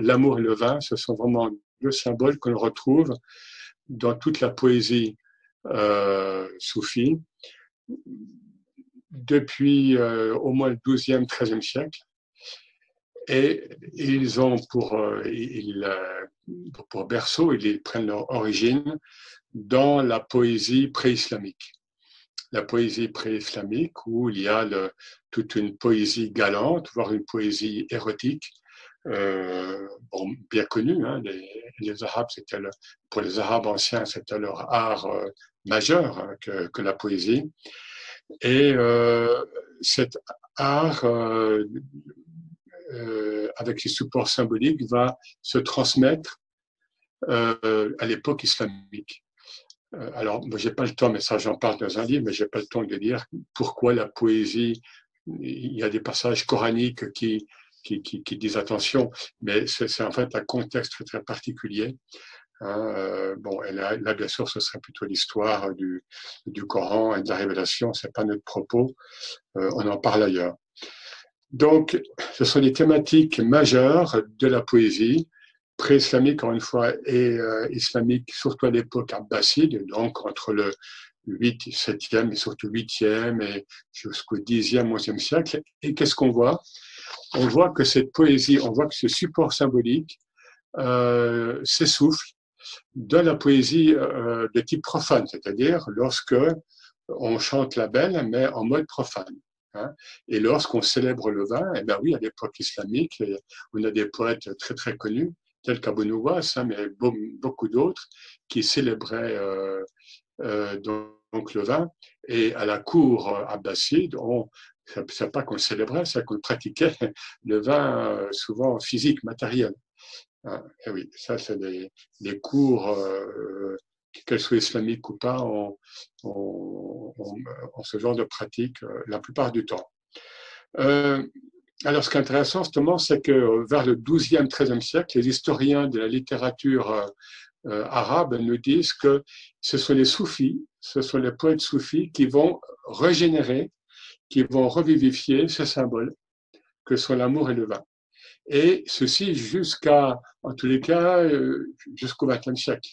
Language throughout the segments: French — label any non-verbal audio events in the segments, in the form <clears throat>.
l'amour et le vin, ce sont vraiment deux symboles que l'on retrouve dans toute la poésie euh, soufie depuis euh, au moins le 12e, 13e siècle. Et ils ont pour, euh, pour berceau, ils prennent leur origine dans la poésie pré-islamique. La poésie pré-islamique où il y a toute une poésie galante, voire une poésie érotique, euh, bon, bien connue. Hein, les, Arabes, c'était pour les Arabes anciens, c'était leur art euh, majeur hein, que, que, la poésie. Et euh, cet art, euh, euh, avec les supports symboliques, va se transmettre à l'époque islamique. alors, moi, j'ai pas le temps, mais ça, j'en parle dans un livre, mais j'ai pas le temps de dire pourquoi la poésie. Il y a des passages coraniques qui, qui, disent attention, mais c'est en fait un contexte très, particulier. Hein, euh, bon, là, bien sûr, ce serait plutôt l'histoire du, Coran et de la révélation, c'est pas notre propos, euh, on en parle ailleurs. Donc, ce sont des thématiques majeures de la poésie, pré-islamique, encore une fois, et euh, islamique, surtout à l'époque abbasside, donc entre le 8, 7e et surtout 8e et jusqu'au 10e, 11e siècle. Et qu'est-ce qu'on voit? On voit que cette poésie, on voit que ce support symbolique euh, s'essouffle de la poésie euh, de type profane, c'est-à-dire lorsque on chante la belle, mais en mode profane. Hein. Et lorsqu'on célèbre le vin, eh bien oui, à l'époque islamique, on a des poètes très très connus, tels qu'Abou Nouwas, hein, mais beaucoup d'autres, qui célébraient euh, donc le vin. Et à la cour abbasside, on, c'est pas qu'on célébrait, c'est qu'on pratiquait <laughs> le vin souvent physique, matériel. Ah, eh oui, ça, c'est des, cours, euh, qu'elles soient islamiques ou pas, ont, ce genre de pratique euh, la plupart du temps. Euh, alors, ce qui est intéressant, justement, c'est que vers le 12e, 13e siècle, les historiens de la littérature euh, arabe nous disent que ce sont les soufis, ce sont les poètes soufis qui vont régénérer, qui vont revivifier ce symbole que sont l'amour et le vin et ceci jusqu'à, en tous les cas, euh, jusqu'au XXe siècle.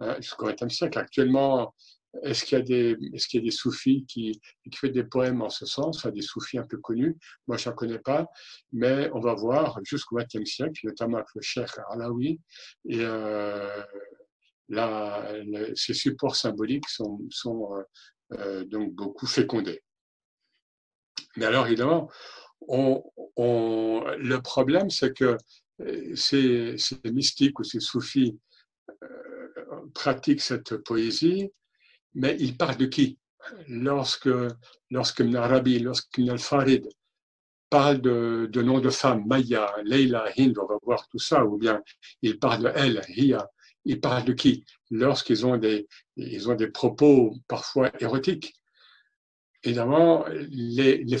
Hein, jusqu'au XXe siècle. Actuellement, est-ce qu'il y a des, est-ce qu'il y a des soufis qui, qui écrivent des poèmes en ce sens, enfin, des soufis un peu connus? Moi, je n'en connais pas, mais on va voir jusqu'au XXe siècle, notamment avec le Cheikh Alaoui, et euh, là, ces supports symboliques sont, sont euh, euh donc beaucoup fécondés. Mais alors, évidemment, le problème, c'est que euh, ces, mystiques ou ces soufis euh, pratiquent cette poésie, mais ils parlent de qui? Lorsque, lorsque Ibn Arabi, lorsque Ibn al-Farid parle de, noms de femmes, Maya, Leila, Hind, on va voir tout ça, ou bien ils parlent de elle, Hiya, ils parlent de qui? Lorsqu'ils ont des, ils ont des propos parfois érotiques, évidemment, les, les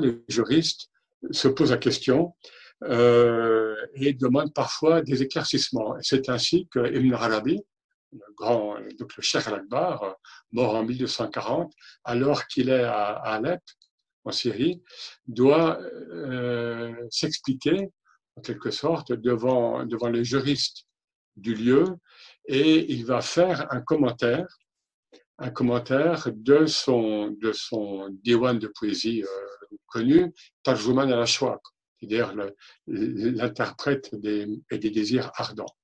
les juristes, se posent la question euh, et demandent parfois des éclaircissements. C'est ainsi que Ibn Arabi, le grand, donc le Cheikh al-Akbar, mort en 1240, alors qu'il est à, Alep, en Syrie, doit euh, s'expliquer, en quelque sorte, devant, devant les juristes du lieu, et il va faire un commentaire un commentaire de son, de diwan de poésie euh, connu, Tarjuman al c'est-à-dire l'interprète des, des désirs ardents.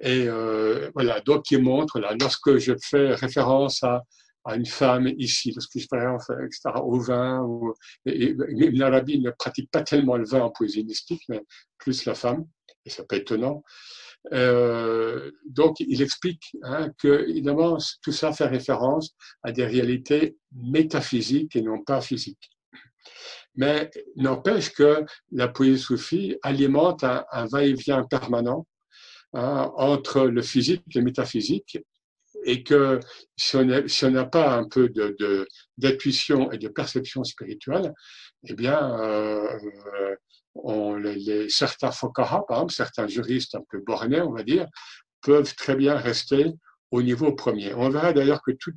Et euh, voilà, donc il montre, là, lorsque je fais référence à, une femme ici, lorsque je fais référence au vin, ou, et, l'Arabie ne pratique pas tellement le vin en poésie mystique, mais plus la femme, et c'est pas étonnant. Euh, donc, il explique hein, que, évidemment, tout ça fait référence à des réalités métaphysiques et non pas physiques. Mais n'empêche que la poésie soufie alimente un, va-et-vient permanent hein, entre le physique et le métaphysique, et que si on n'a pas un peu d'intuition et de perception spirituelle, eh bien, euh, on, les, certains par exemple, certains juristes un peu bornés, on va dire, peuvent très bien rester au niveau premier. On verra d'ailleurs que toute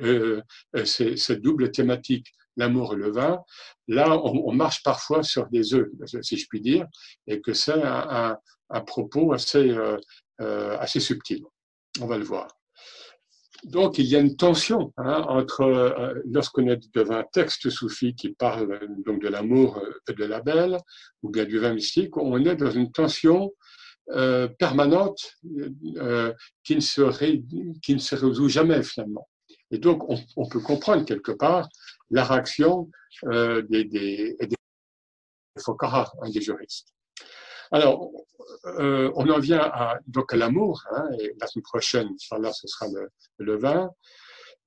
euh, cette double thématique l'amour et le vin, là, on, marche parfois sur des œufs, si je puis dire, et que c'est un, propos assez, euh, euh, assez subtil. On va le voir. Donc, il y a une tension hein, entre, euh, lorsqu'on est devant un texte soufi qui parle donc de l'amour et de la belle, ou bien du vin mystique, on est dans une tension euh, permanente euh, qui, ne se résout jamais finalement. Et donc, on, on peut comprendre quelque part la réaction euh, des, des, des Fokara, hein, des juristes. Alors, euh, on en vient à, donc à l'amour, hein, et la semaine prochaine, là, ce sera le, le vin.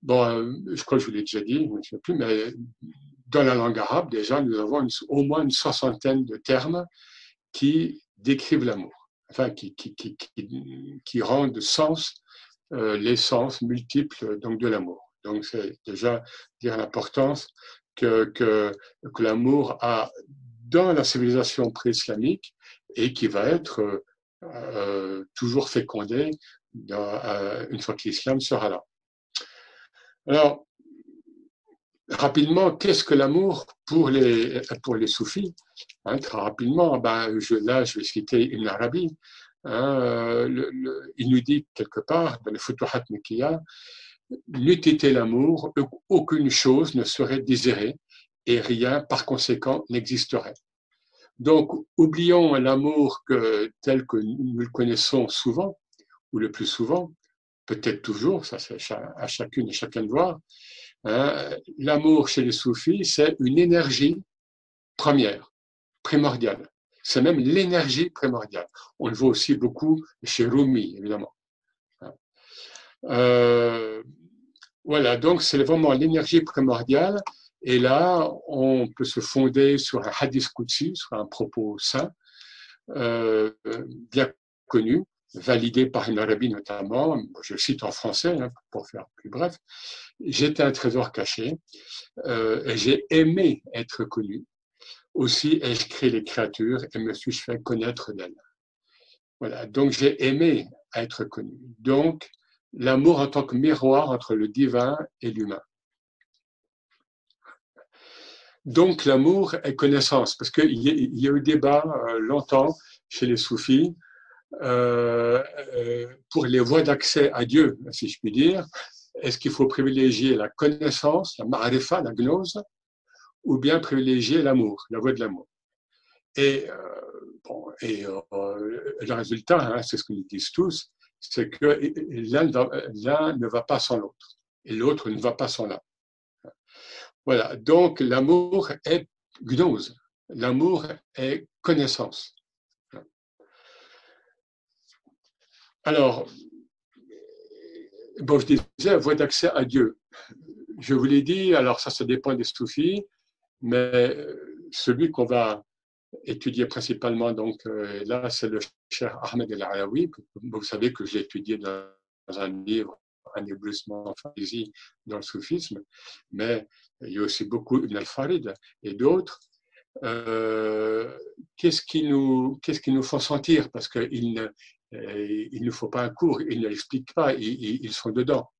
Bon, euh, je crois que je vous l'ai déjà dit, je ne sais plus, mais dans la langue arabe, déjà, nous avons au moins une soixantaine de termes qui décrivent l'amour enfin, qui, qui, qui, rendent sens euh, l'essence multiple donc, de l'amour. Donc, c'est déjà dire l'importance que l'amour a dans la civilisation pré-islamique et qui va être euh, toujours fécondé dans, euh, une fois que l'islam sera là. Alors, rapidement, qu'est-ce que l'amour pour les, pour les soufis? Hein, Très rapidement, je, là, je vais citer Ibn Arabi. Hein, euh, il nous dit quelque part dans les Futuhat Mekiya, n'eût été l'amour, aucune chose ne serait désirée et rien, par conséquent, n'existerait. Donc, oublions l'amour tel que nous le connaissons souvent, ou le plus souvent, peut-être toujours, ça c'est à chacune et chacun de voir, Hein, l'amour chez les soufis, c'est une énergie première, primordiale. C'est même l'énergie primordiale. On le voit aussi beaucoup chez Rumi, évidemment. Hein. Euh, voilà, donc c'est vraiment l'énergie primordiale. Et là, on peut se fonder sur un hadith Qudsi, sur un propos saint, euh, bien connu, validé par une Arabie notamment, je cite en français hein, pour faire plus bref, j'étais un trésor caché euh, et j'ai aimé être connu. Aussi ai-je créé les créatures et me suis fait connaître d'elles. Voilà, donc j'ai aimé être connu. Donc, l'amour en tant que miroir entre le divin et l'humain. Donc, l'amour est connaissance, parce qu'il y, a eu débat euh, longtemps chez les soufis euh, euh, pour les voies d'accès à Dieu, si je puis dire, est-ce qu'il faut privilégier la connaissance, la marifa, la gnose, ou bien privilégier l'amour, la voie de l'amour? Et, euh, bon, et le résultat, hein, c'est ce nous disent tous, c'est que l'un ne va pas sans l'autre, et l'autre ne va pas sans l'un. Voilà, donc l'amour est gnose, l'amour est connaissance. Alors, bon, je disais, voie d'accès à Dieu. Je vous l'ai dit, alors ça, ça dépend des soufis, mais celui qu'on va étudier principalement, donc euh, là, c'est le cher Ahmed El Araoui. Vous savez que j'ai étudié dans un livre, un éblouissement fantaisie dans le soufisme, mais il y a aussi beaucoup Ibn al-Farid et d'autres. Euh, qu'est-ce qui nous qu'est-ce font sentir? Parce qu'ils ne euh, il ne faut pas un cours, ils n'expliquent pas, ils, sont dedans.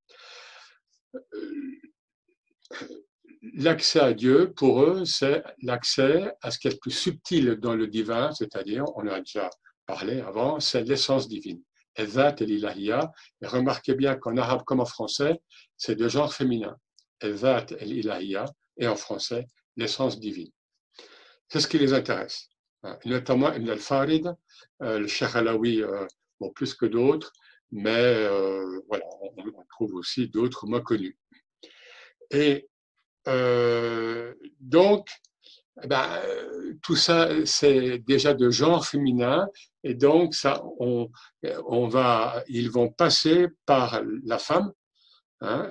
Euh, l'accès à Dieu, pour eux, c'est l'accès à ce qui est le plus subtil dans le divin, c'est-à-dire, on a déjà parlé avant, c'est l'essence divine. Ezat et l'ilahia. Et remarquez bien qu'en arabe comme en français, c'est de genre féminin. Ezat et l'ilahia, et en français, l'essence divine. C'est ce qui les intéresse. Notamment Ibn al-Farid, euh, le Cheikh Alaoui plus que d'autres, mais euh, voilà, on, trouve aussi d'autres moins connus. Et euh, donc, eh ben, tout ça, c'est déjà de genre féminin, et donc ça, on, on va, ils vont passer par la femme. Hein,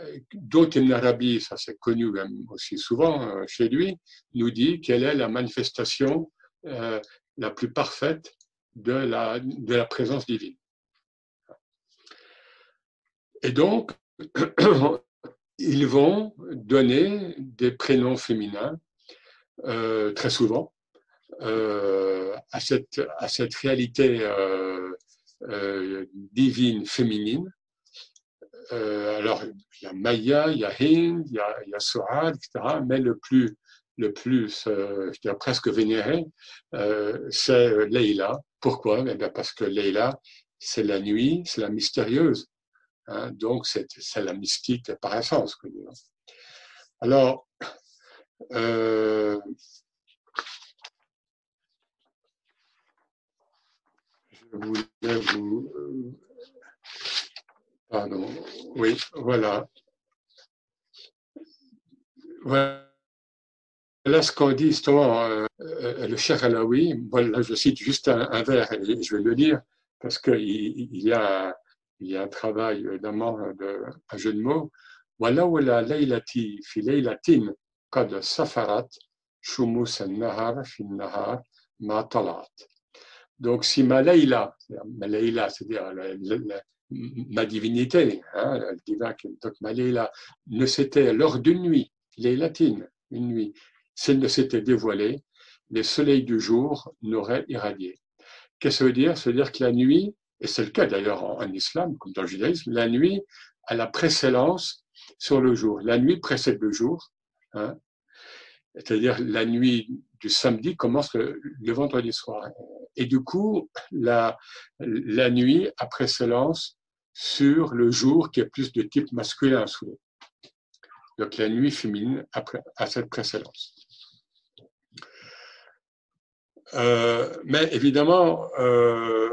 en Arabie, ça c'est connu aussi souvent euh, chez lui, nous dit quelle est la manifestation la plus parfaite de la, de la présence divine. Et donc, <clears throat> ils vont donner des prénoms féminins euh, très souvent euh, à, cette, à cette réalité euh, divine féminine alors, il y a Maya, il y a Hind, il y a, il Sohad, etc. Mais le plus, le plus je dirais presque vénéré, c'est Leila. Pourquoi? Eh Parce que Leila, c'est la nuit, c'est la mystérieuse. Hein, donc, c'est la mystique par essence. Alors, euh, je voulais vous. Euh, pardon. Oui, voilà. Voilà ce qu'on dit justement euh, le cher Alaoui. Bon, là, je cite juste un, un vers, je vais le lire, parce qu'il y, a, il y a un travail, évidemment, de, un jeu de mots. Voilà, voilà, Leilati, fileilatin, قد سفرت شموس النهار في النهار ما طلعت. Donc si ma Leila, ma Leila, c'est-à-dire ma divinité, hein, le divin, donc ma Leila, ne s'était lors d'une nuit, Leilatine, une nuit, s'il ne s'était dévoilée, les soleils du jour n'auraient irradié. Qu'est-ce que ça veut dire Ça veut dire que la nuit et c'est le cas d'ailleurs en, islam, comme dans le judaïsme, la nuit a la précédence sur le jour. La nuit précède le jour. Hein. C'est-à-dire la nuit du samedi commence le, vendredi soir. Et du coup, la, la nuit a précédence sur le jour qui est plus de type masculin souvent. Donc la nuit féminine a, cette précédence. Euh, mais évidemment, euh,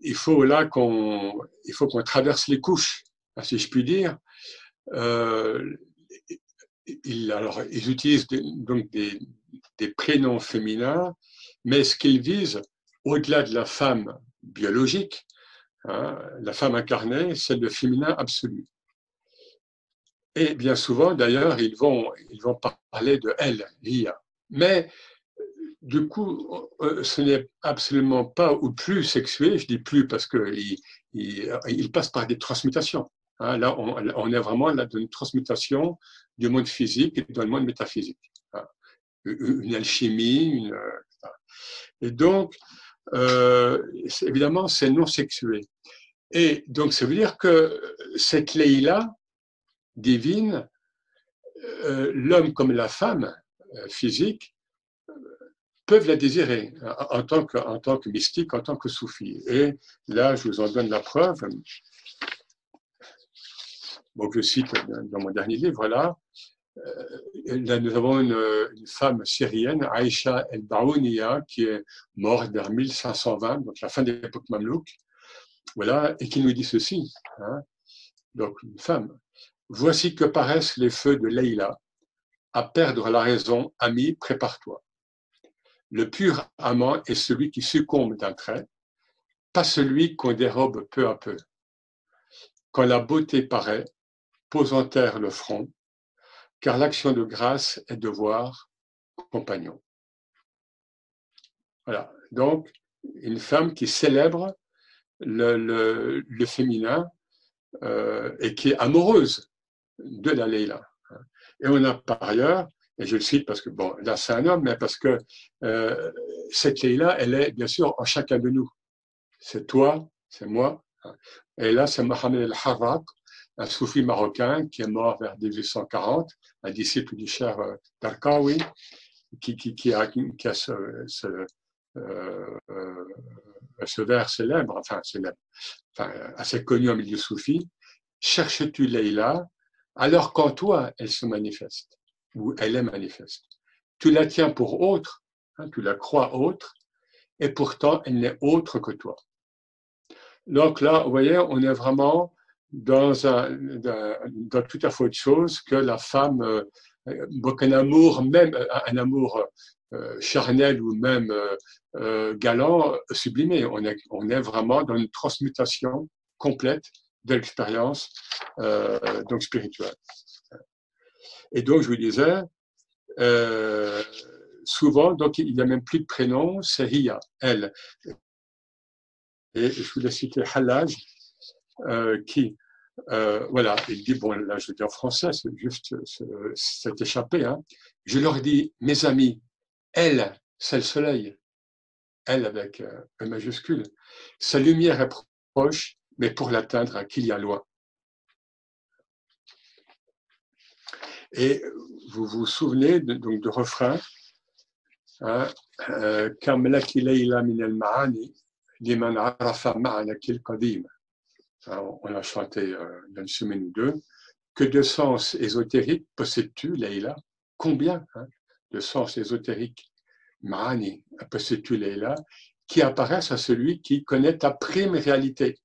il faut là qu'on il faut qu'on traverse les couches, si je puis dire. Euh, ils, utilisent donc des, prénoms féminins, mais ce qu'ils visent, au-delà de la femme biologique, hein, la femme incarnée, c'est le féminin absolu. Et bien souvent, d'ailleurs, ils vont, parler de elle, Lia. Mais du coup, euh, ce n'est absolument pas ou plus sexué, je dis plus parce qu'il il, il passe par des transmutations. Hein. là, on, est vraiment là dans une transmutation du monde physique et du monde métaphysique. Hein. Une alchimie, une, et donc, euh, évidemment, c'est non sexué. Et donc, ça veut dire que cette Leïla divine, euh, l'homme comme la femme physique, peuvent la désirer en tant que, en tant que mystique, en tant que soufi. Et là, je vous en donne la preuve. Bon, je cite dans mon dernier livre, voilà. Euh, là, nous avons une, femme syrienne, Aïcha El-Baouniya, qui est morte vers 1520, donc la fin de l'époque mamelouk, voilà, et qui nous dit ceci. Hein. donc, une femme. Voici que paraissent les feux de Leïla. À perdre la raison, ami, prépare-toi. Le pur amant est celui qui succombe d'un trait, pas celui qu'on dérobe peu à peu. Quand la beauté paraît, pose en terre le front, car l'action de grâce est de voir compagnon. Voilà. Donc, une femme qui célèbre le, féminin euh, et qui est amoureuse de la Leila. Et on a par ailleurs et je le cite parce que, bon, là c'est un homme, mais parce que euh, cette clé-là, elle est bien sûr en chacun de nous. C'est toi, c'est moi. Et là, c'est Mohamed El-Harraq, un soufi marocain qui est mort vers 1840, un disciple du cher euh, Darkawi, qui, qui, qui, a, qui a ce, euh, euh, ce vers célèbre, enfin célèbre, enfin, assez connu au milieu soufi. Cherches-tu Leïla? Alors qu'en toi, elle se manifeste où elle est manifeste. Tu la tiens pour autre, hein, tu la crois autre, et pourtant elle n'est autre que toi. Donc là, vous voyez, on est vraiment dans, tout à fait autre chose que la femme, euh, donc un amour, même un amour euh, charnel ou même euh, galant, sublimé. On est, vraiment dans une transmutation complète de l'expérience donc spirituelle. Et donc, je vous disais, euh, souvent, donc, il n'y a même plus de prénom, c'est Hiya, elle. Et je voulais citer Halaj, euh, qui, euh, voilà, il dit, bon, là je dis en français, c'est juste cette échappé. Hein. Je leur dis, mes amis, elle, c'est le soleil. Elle avec un majuscule. Sa lumière est proche, mais pour l'atteindre, hein, à qui il y a loi. Et vous vous souvenez de, donc du refrain hein, euh, Kamlaki Leila Minel on a chanté euh, dans une semaine ou deux. Que de sens ésotériques possèdes-tu, Leïla? Combien hein, de sens ésotériques, Ma'ani, possèdes-tu, Leïla, qui apparaissent à celui qui connaît ta prime réalité?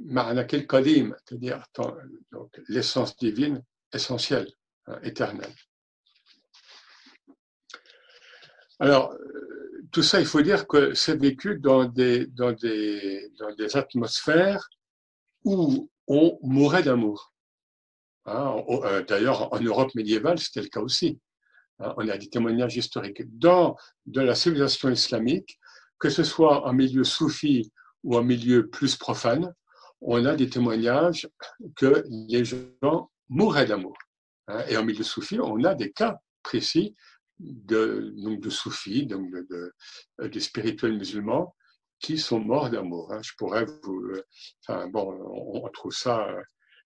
Ma'ana kil qadim, c'est-à-dire l'essence divine essentielle, hein, éternelle. Alors, tout ça, il faut dire que c'est vécu dans des atmosphères où on mourait d'amour. Hein, euh, d'ailleurs, en Europe médiévale, c'était le cas aussi. Hein, on a des témoignages historiques. Dans de la civilisation islamique, que ce soit en milieu soufi ou en milieu plus profane, on a des témoignages que les gens mouraient d'amour. Hein, et en milieu soufi, on a des cas précis de, donc de soufis, donc de, de, spirituels musulmans, qui sont morts d'amour. Je pourrais vous. Enfin, bon, on, trouve ça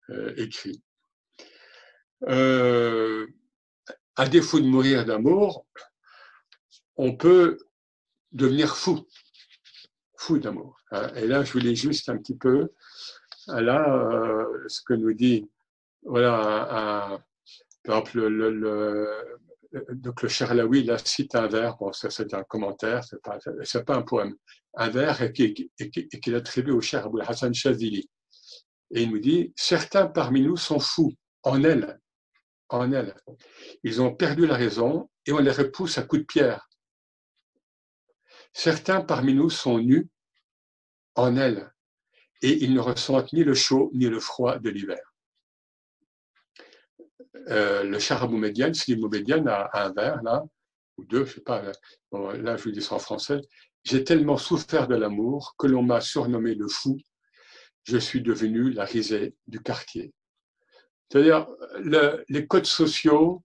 euh, écrit. Euh, à défaut de mourir d'amour, on peut devenir fou, fou d'amour. Hein. Et là, je voulais juste un petit peu, là, euh, ce que nous dit, voilà, par exemple, le, le, donc le Charlaoui, là, cite un vers, bon, c'est un commentaire, c'est pas, pas un poème, un vers qu'il attribue au cher Abou Hassan Shazili. Et il nous dit, certains parmi nous sont fous, en elle, en elle. Ils ont perdu la raison et on les repousse à coups de pierre. Certains parmi nous sont nus en elle et ils ne ressentent ni le chaud ni le froid de l'hiver. Euh, le char Médiane, Slim Médiane a, un vers là, ou deux, je sais pas, là je vous dis ça en français. J'ai tellement souffert de l'amour que l'on m'a surnommé le fou. Je suis devenu la risée du quartier. C'est-à-dire, les codes sociaux,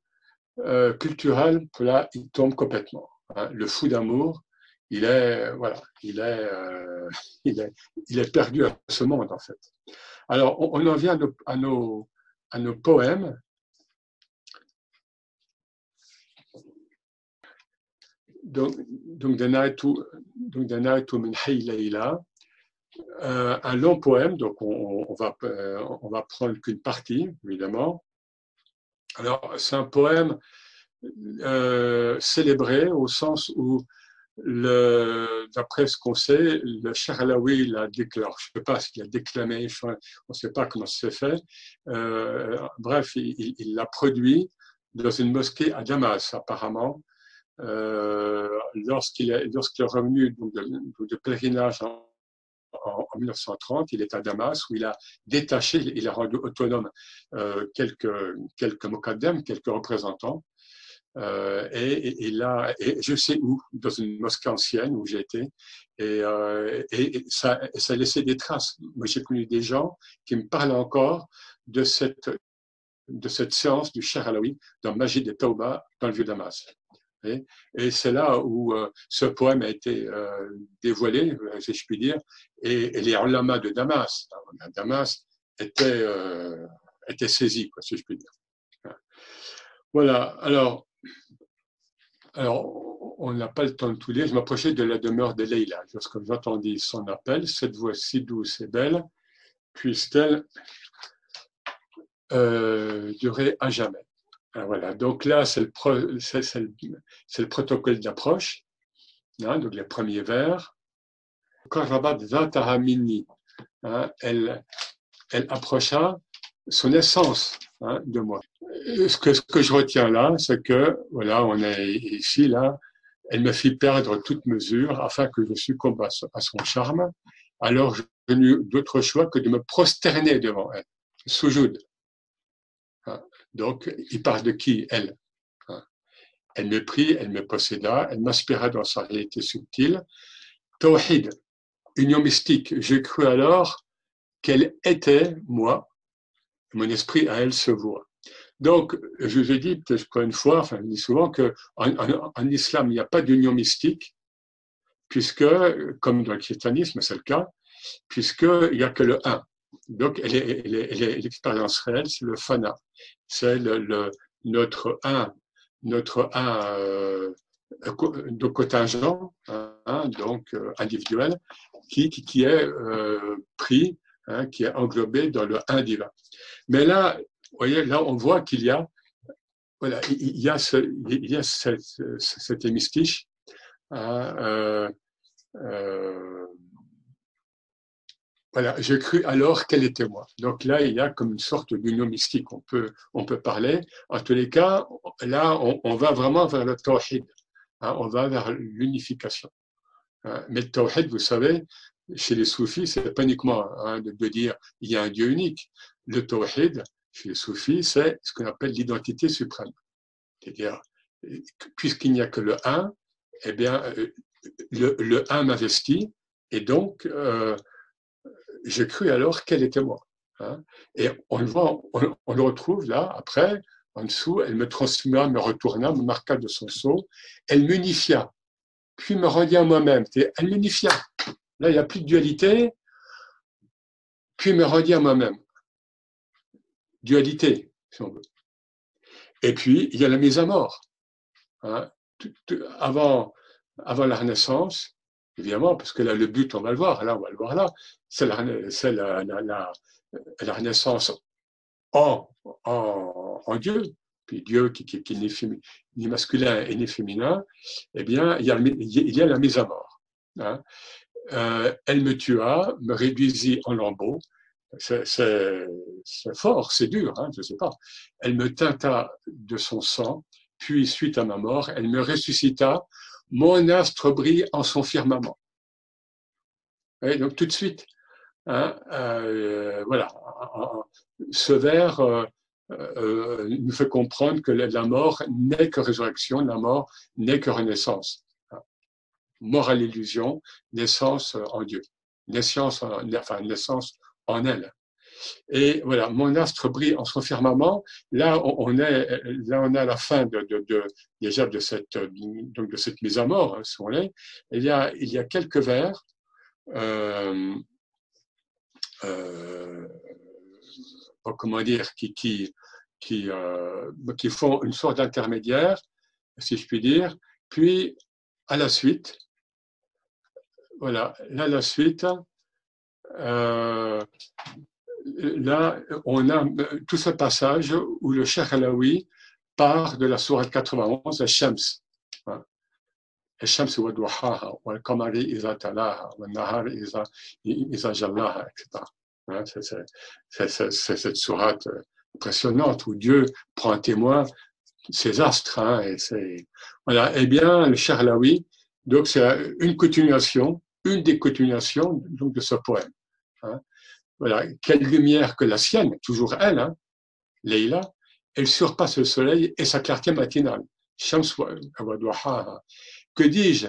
euh, culturels, là, ils tombent complètement. Hein. Le fou d'amour, il est, voilà, euh, <laughs> il est, il est perdu à ce monde, en fait. Alors, on, en vient à nos, à nos, poèmes. Donc, donc, donc, euh, un long poème, donc on, va, euh, on va prendre qu'une partie, évidemment. Alors, c'est un poème euh, célébré au sens où, d'après ce qu'on sait, le Charlaoui l'a déclaré. Je ne sais pas ce qu'il a déclamé, on ne sait pas comment ça s'est fait. bref, il l'a produit dans une mosquée à Damas, apparemment. Lorsqu'il est, lorsqu'il est revenu de, pèlerinage en, en, 1930, il est à Damas où il a détaché, il a rendu autonome euh, quelques, quelques quelques représentants. Euh, et, là, je sais où, dans une mosquée ancienne où j'ai été, et, euh, ça, ça a laissé des traces. Moi, j'ai connu des gens qui me parlent encore de cette, de cette séance du Cher Alaoui dans Majid et Tauba dans le vieux Damas. Et, c'est là où euh, ce poème a été euh, dévoilé, euh, si je puis dire, et, les ulama de Damas, Damas étaient, étaient saisis, quoi, si je puis dire. Voilà, alors, alors on n'a pas le temps de tout lire. Je m'approchais de la demeure de Leïla. Lorsque j'entendis son appel, cette voix si douce et belle, puisse-t-elle durer à jamais. Ah, voilà, donc là, c'est le, le, protocole d'approche, hein, donc les premiers vers. Quand Rabat hein, elle, elle approcha son essence hein, de moi. Ce que, ce que je retiens là, c'est que, voilà, on est ici, là, elle me fit perdre toute mesure afin que je succombe à son charme. Alors, je n'eus d'autre choix que de me prosterner devant elle, soujoud. Donc, il parle de qui Elle? Hein? Elle me prit, elle me posséda, elle m'inspira dans sa réalité subtile. Tawhid, union mystique. J'ai cru alors qu'elle était moi, mon esprit à elle se voit. Donc, je dit peut-être une fois, enfin, je dis souvent qu'en en, islam, il n'y a pas d'union mystique, puisque, comme dans le christianisme, c'est le cas, puisqu'il n'y a que le un. Donc, l'expérience réelle, c'est le fana. C'est le, notre un, notre un euh, de contingent, hein, donc euh, individuel, qui, qui, qui est euh, pris, hein, qui est englobé dans le un divin. Mais là, vous voyez, là, on voit qu'il y a, voilà, il y a, ce, il y a cette, cet hémistiche. Hein, euh, euh, voilà, j'ai cru alors quel était moi. Donc là, il y a comme une sorte d'union mystique. On peut, on peut parler. En tous les cas, là, on, on va vraiment vers le tawhid. Hein, on va vers l'unification. Hein, mais le tawhid, vous savez, chez les soufis, c'est pas uniquement hein, de, dire il y a un Dieu unique. Le tawhid, chez les soufis, c'est ce qu'on appelle l'identité suprême. C'est-à-dire, puisqu'il n'y a que le un, eh bien, euh, le, le un m'investit, et donc, euh, j'ai cru alors quel était moi. Hein. Et on le voit, on, le retrouve là, après, en dessous, elle me transforma, me retourna, me marqua de son sceau, elle m'unifia, puis me rendit à moi-même. Elle m'unifia. Là, il n'y a plus de dualité, puis me rendit à moi-même. Dualité, si on veut. Et puis, il y a la mise à mort. Hein. Avant, avant la Renaissance, évidemment, parce que là, le but, on va le voir, là, on va le voir là, c'est la, renaissance en, Dieu, puis Dieu qui, qui, qui n'est masculin et ni féminin, eh bien, il y a, il y a la mise à mort. Hein. Euh, elle me tua, me réduisit en lambeaux, c'est fort, c'est dur, hein, je ne sais pas. Elle me tinta de son sang, puis suite à ma mort, elle me ressuscita mon astre brille en son firmament. donc tout de suite, hein, euh, voilà, ce vers euh, euh, nous fait comprendre que la mort n'est que résurrection, la mort n'est que renaissance. Mort à l'illusion, naissance en Dieu, naissance, enfin naissance en elle. Et voilà, mon astre brille en son firmament. Là, on est, là, on est à la fin de, de, de déjà de cette, donc de cette mise à mort, hein, si on est. Il y a, il y a quelques vers, euh, euh, comment dire, qui, qui, qui, euh, qui font une sorte d'intermédiaire, si je puis dire. Puis, à la suite, voilà, là, la suite, là, on a euh, tout ce passage où le Cheikh Alaoui part de la sourate 91, Shams. Hein. Shams wa duhaha, wa kamari iza talaha, wa nahar iza jallaha, etc. Hein, c'est cette sourate euh, impressionnante où Dieu prend témoin ses astres. Hein, et. Voilà. Eh bien, le Charlaoui, donc c'est une continuation, une des continuations donc, de ce poème. Voilà, quelle lumière que la sienne, toujours elle, hein, Leïla, elle surpasse le soleil et sa clarté matinale. Que dis-je?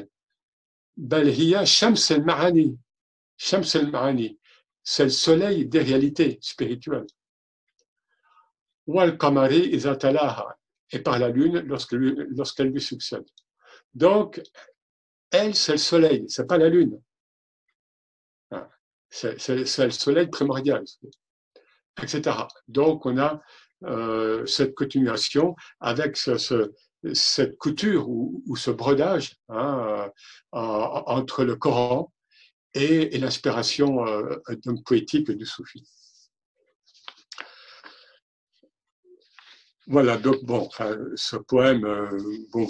Shams al-Ma'ani. Shams al-Ma'ani. C'est le soleil des réalités spirituelles. Wal Kamari Izatalaha. Et par la lune lorsqu'elle lui succède. Donc, elle, c'est le soleil, c'est pas la lune. C'est le soleil primordial, etc. Donc, on a euh, cette continuation avec ce, cette couture ou, ce brodage hein, euh, entre le Coran et, l'inspiration euh, poétique du soufi. Voilà, donc bon, ce poème, vous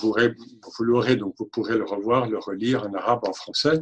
l'aurez, donc vous pourrez le revoir, le relire en arabe, en français.